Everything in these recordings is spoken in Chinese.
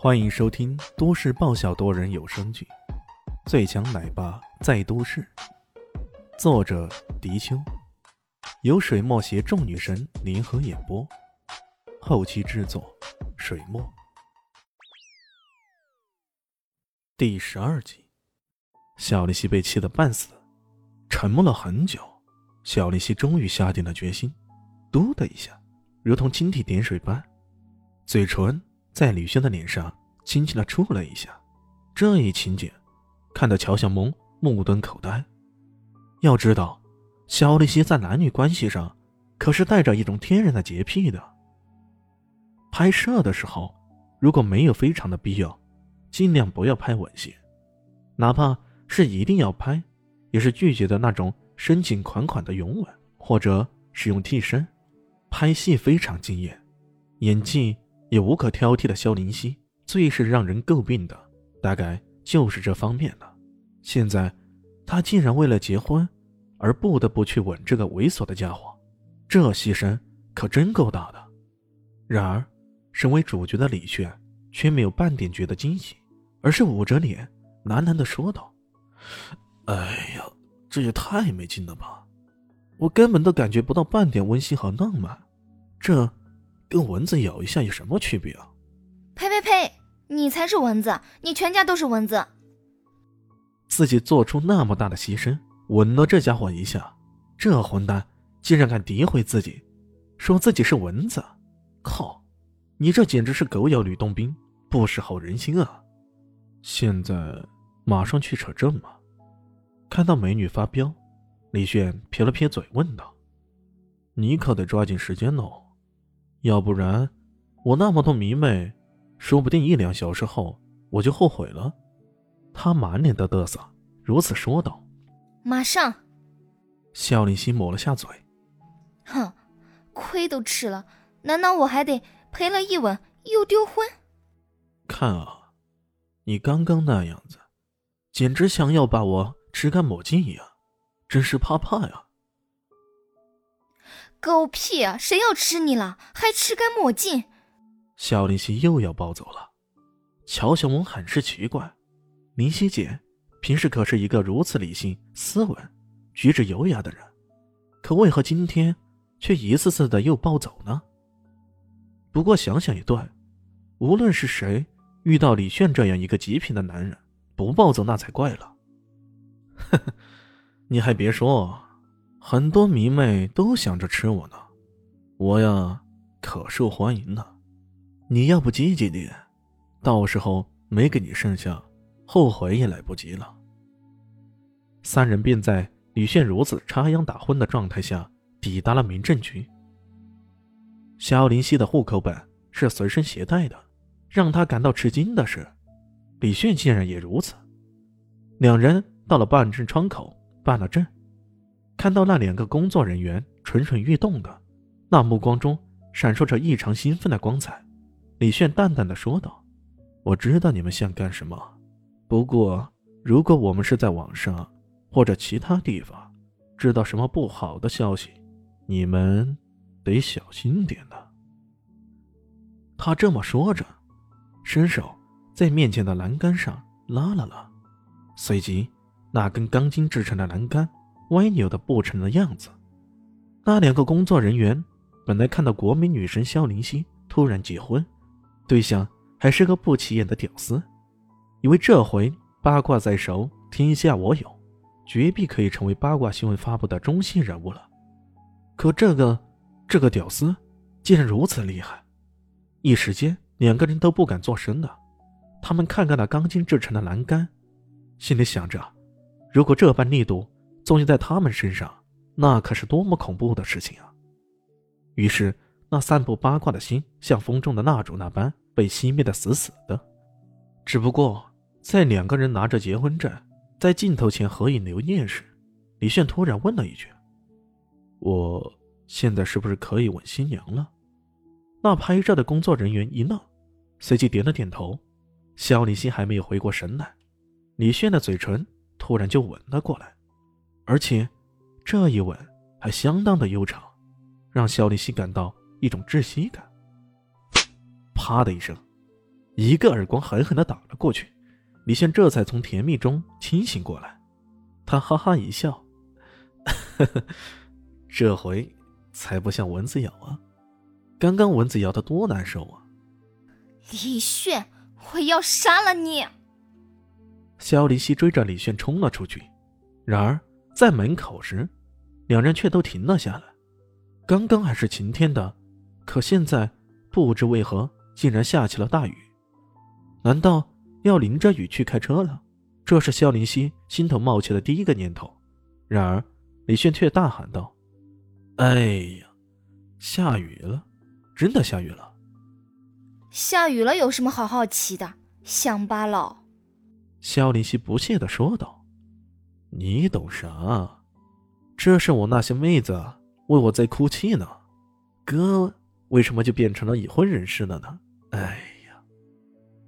欢迎收听都市爆笑多人有声剧《最强奶爸在都市》，作者：迪秋，由水墨携众女神联合演播，后期制作：水墨。第十二集，小丽西被气得半死，沉默了很久。小丽西终于下定了决心，嘟的一下，如同蜻蜓点水般，嘴唇。在李轩的脸上轻轻的触了一下，这一情景看得乔小萌目瞪口呆。要知道，肖丽西在男女关系上可是带着一种天然的洁癖的。拍摄的时候，如果没有非常的必要，尽量不要拍吻戏，哪怕是一定要拍，也是拒绝的那种深情款款的拥吻，或者使用替身。拍戏非常敬业，演技。也无可挑剔的萧林希，最是让人诟病的，大概就是这方面了。现在，他竟然为了结婚，而不得不去吻这个猥琐的家伙，这牺牲可真够大的。然而，身为主角的李炫却没有半点觉得惊喜，而是捂着脸，喃喃地说道：“哎呀，这也太没劲了吧！我根本都感觉不到半点温馨和浪漫，这……”跟蚊子咬一下有什么区别啊？呸呸呸！你才是蚊子，你全家都是蚊子。自己做出那么大的牺牲，吻了这家伙一下，这混蛋竟然敢诋毁自己，说自己是蚊子！靠，你这简直是狗咬吕洞宾，不识好人心啊！现在马上去扯证吗？看到美女发飙，李炫撇了撇嘴，问道：“你可得抓紧时间喽。”要不然，我那么多迷妹，说不定一两小时后我就后悔了。他满脸的嘚瑟，如此说道。马上。肖林希抹了下嘴，哼，亏都吃了，难道我还得赔了一吻又丢婚？看啊，你刚刚那样子，简直想要把我吃干抹净一样！真是怕怕呀。狗屁啊！谁要吃你了？还吃干抹净？肖林熙又要暴走了。乔小萌很是奇怪，林夕姐平时可是一个如此理性、斯文、举止优雅的人，可为何今天却一次次的又暴走呢？不过想想也对，无论是谁遇到李炫这样一个极品的男人，不暴走那才怪了。呵呵，你还别说。很多迷妹都想着吃我呢，我呀可受欢迎呢。你要不积极点，到时候没给你剩下，后悔也来不及了。三人便在李炫如此插秧打昏的状态下抵达了民政局。肖林熙的户口本是随身携带的，让他感到吃惊的是，李炫竟然也如此。两人到了办证窗口办了证。看到那两个工作人员蠢蠢欲动的，那目光中闪烁着异常兴奋的光彩，李炫淡淡的说道：“我知道你们想干什么，不过如果我们是在网上或者其他地方知道什么不好的消息，你们得小心点的。”他这么说着，伸手在面前的栏杆上拉了拉，随即那根钢筋制成的栏杆。歪扭的不成的样子。那两个工作人员本来看到国民女神萧灵溪突然结婚，对象还是个不起眼的屌丝，以为这回八卦在手，天下我有，绝壁可以成为八卦新闻发布的中心人物了。可这个这个屌丝竟然如此厉害，一时间两个人都不敢作声了。他们看看那钢筋制成的栏杆，心里想着：如果这般力度……纵用在他们身上，那可是多么恐怖的事情啊！于是，那散布八卦的心像风中的蜡烛那般被熄灭的死死的。只不过，在两个人拿着结婚证在镜头前合影留念时，李炫突然问了一句：“我现在是不是可以吻新娘了？”那拍照的工作人员一愣，随即点了点头。肖立新还没有回过神来，李炫的嘴唇突然就吻了过来。而且，这一吻还相当的悠长，让肖立西感到一种窒息感。啪的一声，一个耳光狠狠的打了过去。李炫这才从甜蜜中清醒过来，他哈哈一笑，呵呵，这回才不像蚊子咬啊！刚刚蚊子咬的多难受啊！李炫，我要杀了你！肖林熙追着李炫冲了出去，然而在门口时，两人却都停了下来。刚刚还是晴天的，可现在不知为何竟然下起了大雨。难道要淋着雨去开车了？这是肖林熙心头冒起的第一个念头。然而李炫却大喊道：“哎呀，下雨了！真的下雨了！下雨了有什么好好奇的？乡巴佬！”肖林熙不屑的说道：“你懂啥？这是我那些妹子为我在哭泣呢。哥为什么就变成了已婚人士了呢？哎呀，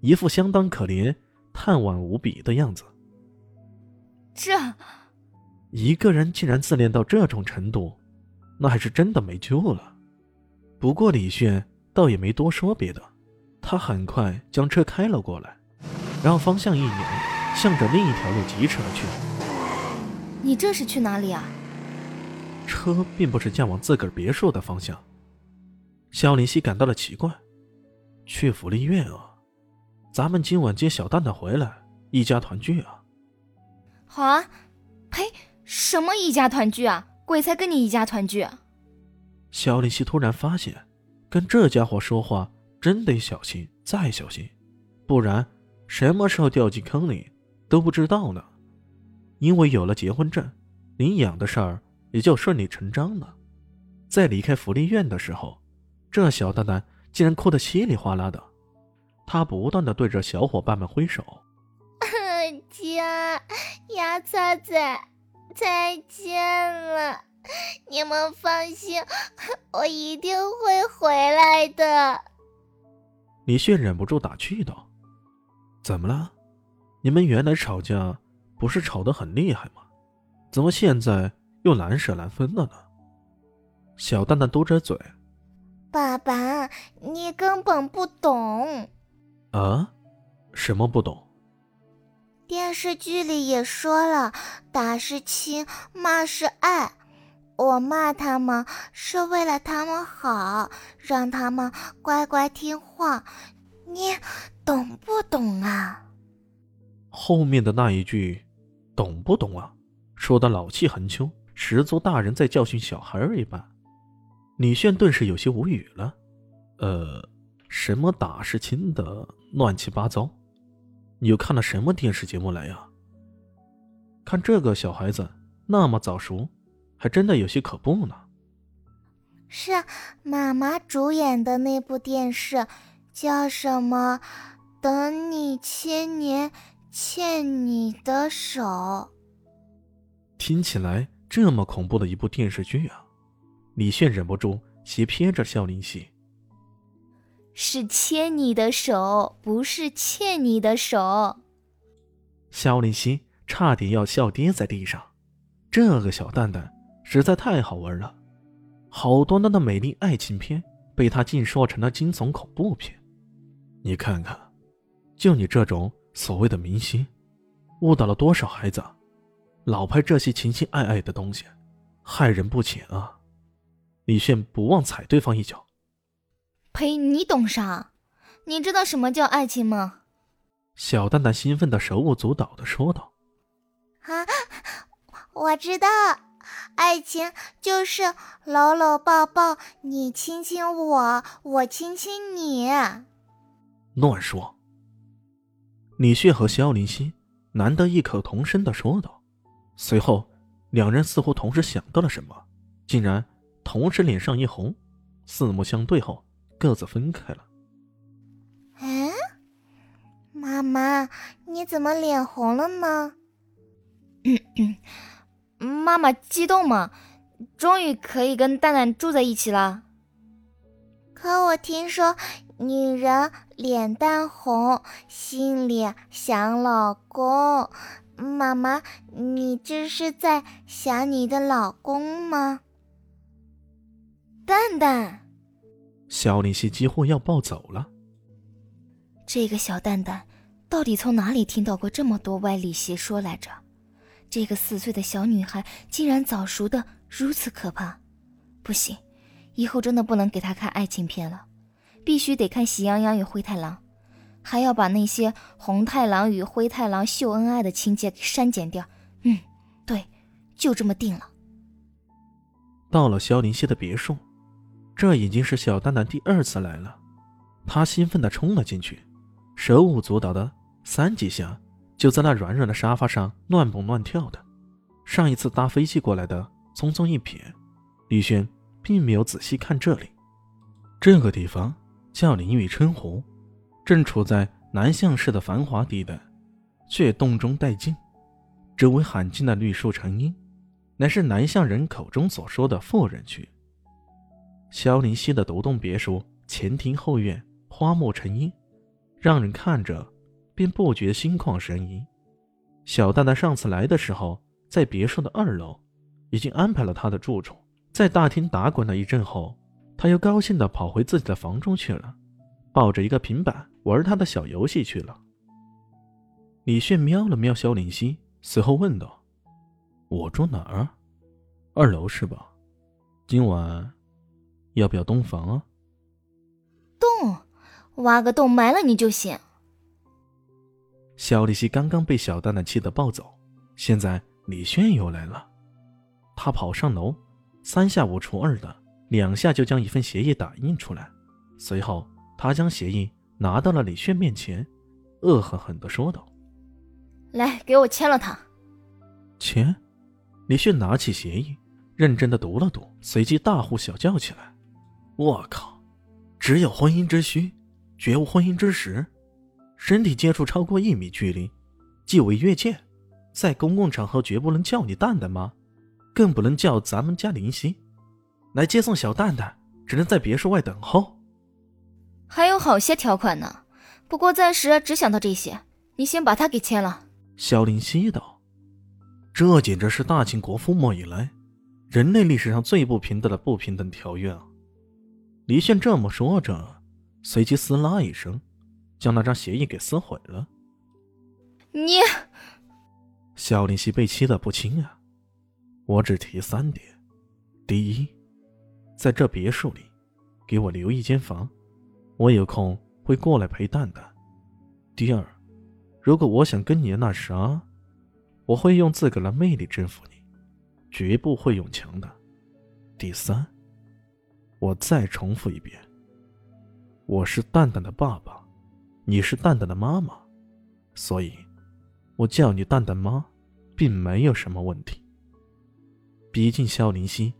一副相当可怜、叹惋无比的样子。这一个人竟然自恋到这种程度，那还是真的没救了。不过李炫倒也没多说别的，他很快将车开了过来。”然后方向一扭，向着另一条路疾驰而去。你这是去哪里啊？车并不是驾往自个儿别墅的方向。肖林熙感到了奇怪。去福利院啊？咱们今晚接小蛋蛋回来，一家团聚啊。好啊。呸！什么一家团聚啊？鬼才跟你一家团聚。肖林熙突然发现，跟这家伙说话真得小心，再小心，不然。什么时候掉进坑里都不知道呢，因为有了结婚证，领养的事儿也就顺理成章了。在离开福利院的时候，这小蛋蛋竟然哭得稀里哗啦的，他不断的对着小伙伴们挥手：“家，牙擦仔，再见了！你们放心，我一定会回来的。”李炫忍不住打趣道。怎么了？你们原来吵架不是吵得很厉害吗？怎么现在又难舍难分了呢？小蛋蛋嘟着嘴：“爸爸，你根本不懂。”啊？什么不懂？电视剧里也说了，打是亲，骂是爱。我骂他们是为了他们好，让他们乖乖听话。你。懂不懂啊？后面的那一句“懂不懂啊”，说的老气横秋，十足大人在教训小孩儿一般。李炫顿时有些无语了。呃，什么打是亲的，乱七八糟。你又看了什么电视节目来呀？看这个小孩子那么早熟，还真的有些可怖呢。是妈妈主演的那部电视，叫什么？等你千年，牵你的手。听起来这么恐怖的一部电视剧啊！李炫忍不住斜瞥着肖林熙。是牵你的手，不是欠你的手。肖林熙差点要笑跌在地上。这个小蛋蛋实在太好玩了，好端端的美丽爱情片被他竟说成了惊悚恐怖片。你看看。就你这种所谓的明星，误导了多少孩子？老拍这些情情爱爱的东西，害人不浅啊！李炫不忘踩对方一脚。呸！你懂啥？你知道什么叫爱情吗？小蛋蛋兴奋的手舞足蹈的说道：“啊，我知道，爱情就是搂搂抱抱，你亲亲我，我亲亲你。”乱说。李旭和肖林熙难得异口同声的说道，随后两人似乎同时想到了什么，竟然同时脸上一红，四目相对后各自分开了。嗯，妈妈，你怎么脸红了呢？妈妈激动嘛，终于可以跟蛋蛋住在一起了。可我听说。女人脸蛋红，心里想老公。妈妈，你这是在想你的老公吗？蛋蛋，小林夕几乎要暴走了。这个小蛋蛋到底从哪里听到过这么多歪理邪说来着？这个四岁的小女孩竟然早熟的如此可怕！不行，以后真的不能给她看爱情片了，必须得看《喜羊羊与灰太狼》，还要把那些红太狼与灰太狼秀恩爱的情节给删减掉。嗯，对，就这么定了。到了萧林希的别墅，这已经是小蛋蛋第二次来了。他兴奋地冲了进去，手舞足蹈的三几下，就在那软软的沙发上乱蹦乱跳的。上一次搭飞机过来的，匆匆一瞥，李轩并没有仔细看这里。这个地方叫林雨春湖，正处在南向市的繁华地带，却洞中带静。周围罕见的绿树成荫，乃是南向人口中所说的富人区。萧林溪的独栋别墅前庭后院。花木成荫，让人看着便不觉心旷神怡。小蛋蛋上次来的时候，在别墅的二楼已经安排了他的住处。在大厅打滚了一阵后，他又高兴地跑回自己的房中去了，抱着一个平板玩他的小游戏去了。李炫瞄了瞄萧林希，随后问道：“我住哪儿？二楼是吧？今晚要不要洞房啊？”洞。挖个洞埋了你就行。小李希刚刚被小蛋蛋气得暴走，现在李炫又来了，他跑上楼，三下五除二的两下就将一份协议打印出来，随后他将协议拿到了李炫面前，恶狠狠地说道：“来，给我签了它。”签。李炫拿起协议，认真的读了读，随即大呼小叫起来：“我靠，只有婚姻之需。”绝无婚姻之实，身体接触超过一米距离，即为越界。在公共场合绝不能叫你蛋蛋吗？更不能叫咱们家林夕来接送小蛋蛋，只能在别墅外等候。还有好些条款呢，不过暂时只想到这些。你先把它给签了。萧林希道：“这简直是大清国覆没以来人类历史上最不平等的不平等条约啊！”李炫这么说着。随即撕拉一声，将那张协议给撕毁了。你，肖林希被气得不轻啊！我只提三点：第一，在这别墅里给我留一间房，我有空会过来陪蛋蛋；第二，如果我想跟你那啥，我会用自个的魅力征服你，绝不会用强的；第三，我再重复一遍。我是蛋蛋的爸爸，你是蛋蛋的妈妈，所以，我叫你蛋蛋妈，并没有什么问题。毕竟萧林希，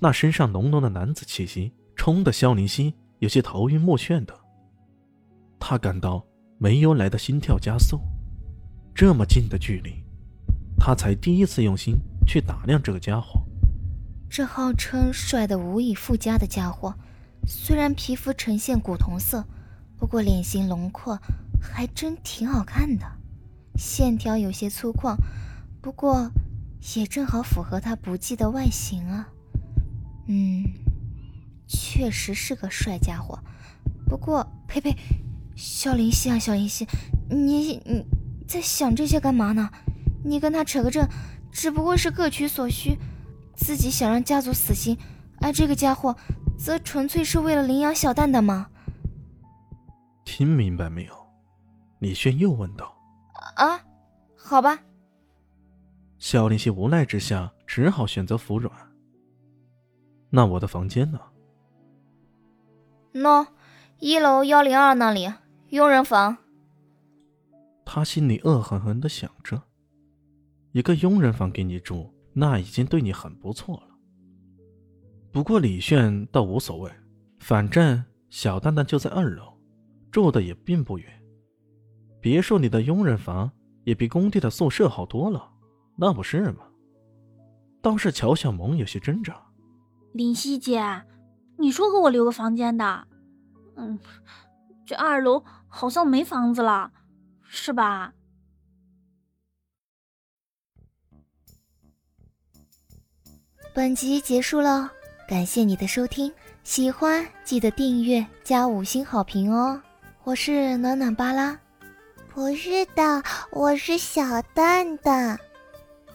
那身上浓浓的男子气息，冲得萧林希有些头晕目眩的。他感到没由来的心跳加速，这么近的距离，他才第一次用心去打量这个家伙。这号称帅的无以复加的家伙。虽然皮肤呈现古铜色，不过脸型轮廓还真挺好看的，线条有些粗犷，不过也正好符合他不羁的外形啊。嗯，确实是个帅家伙。不过，呸呸，小林夕啊，小林夕，你你在想这些干嘛呢？你跟他扯个证，只不过是各取所需，自己想让家族死心，而这个家伙。则纯粹是为了领养小蛋蛋吗？听明白没有？李轩又问道。啊，好吧。小林夕无奈之下，只好选择服软。那我的房间呢？喏，一楼幺零二那里，佣人房。他心里恶狠狠的想着，一个佣人房给你住，那已经对你很不错了。不过李炫倒无所谓，反正小蛋蛋就在二楼，住的也并不远。别墅里的佣人房也比工地的宿舍好多了，那不是吗？倒是乔小萌有些挣扎。林夕姐，你说给我留个房间的，嗯，这二楼好像没房子了，是吧？本集结束了。感谢你的收听，喜欢记得订阅加五星好评哦。我是暖暖巴拉。不是的，我是小蛋蛋。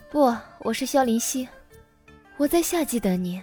不，我是萧林希。我在夏季等你。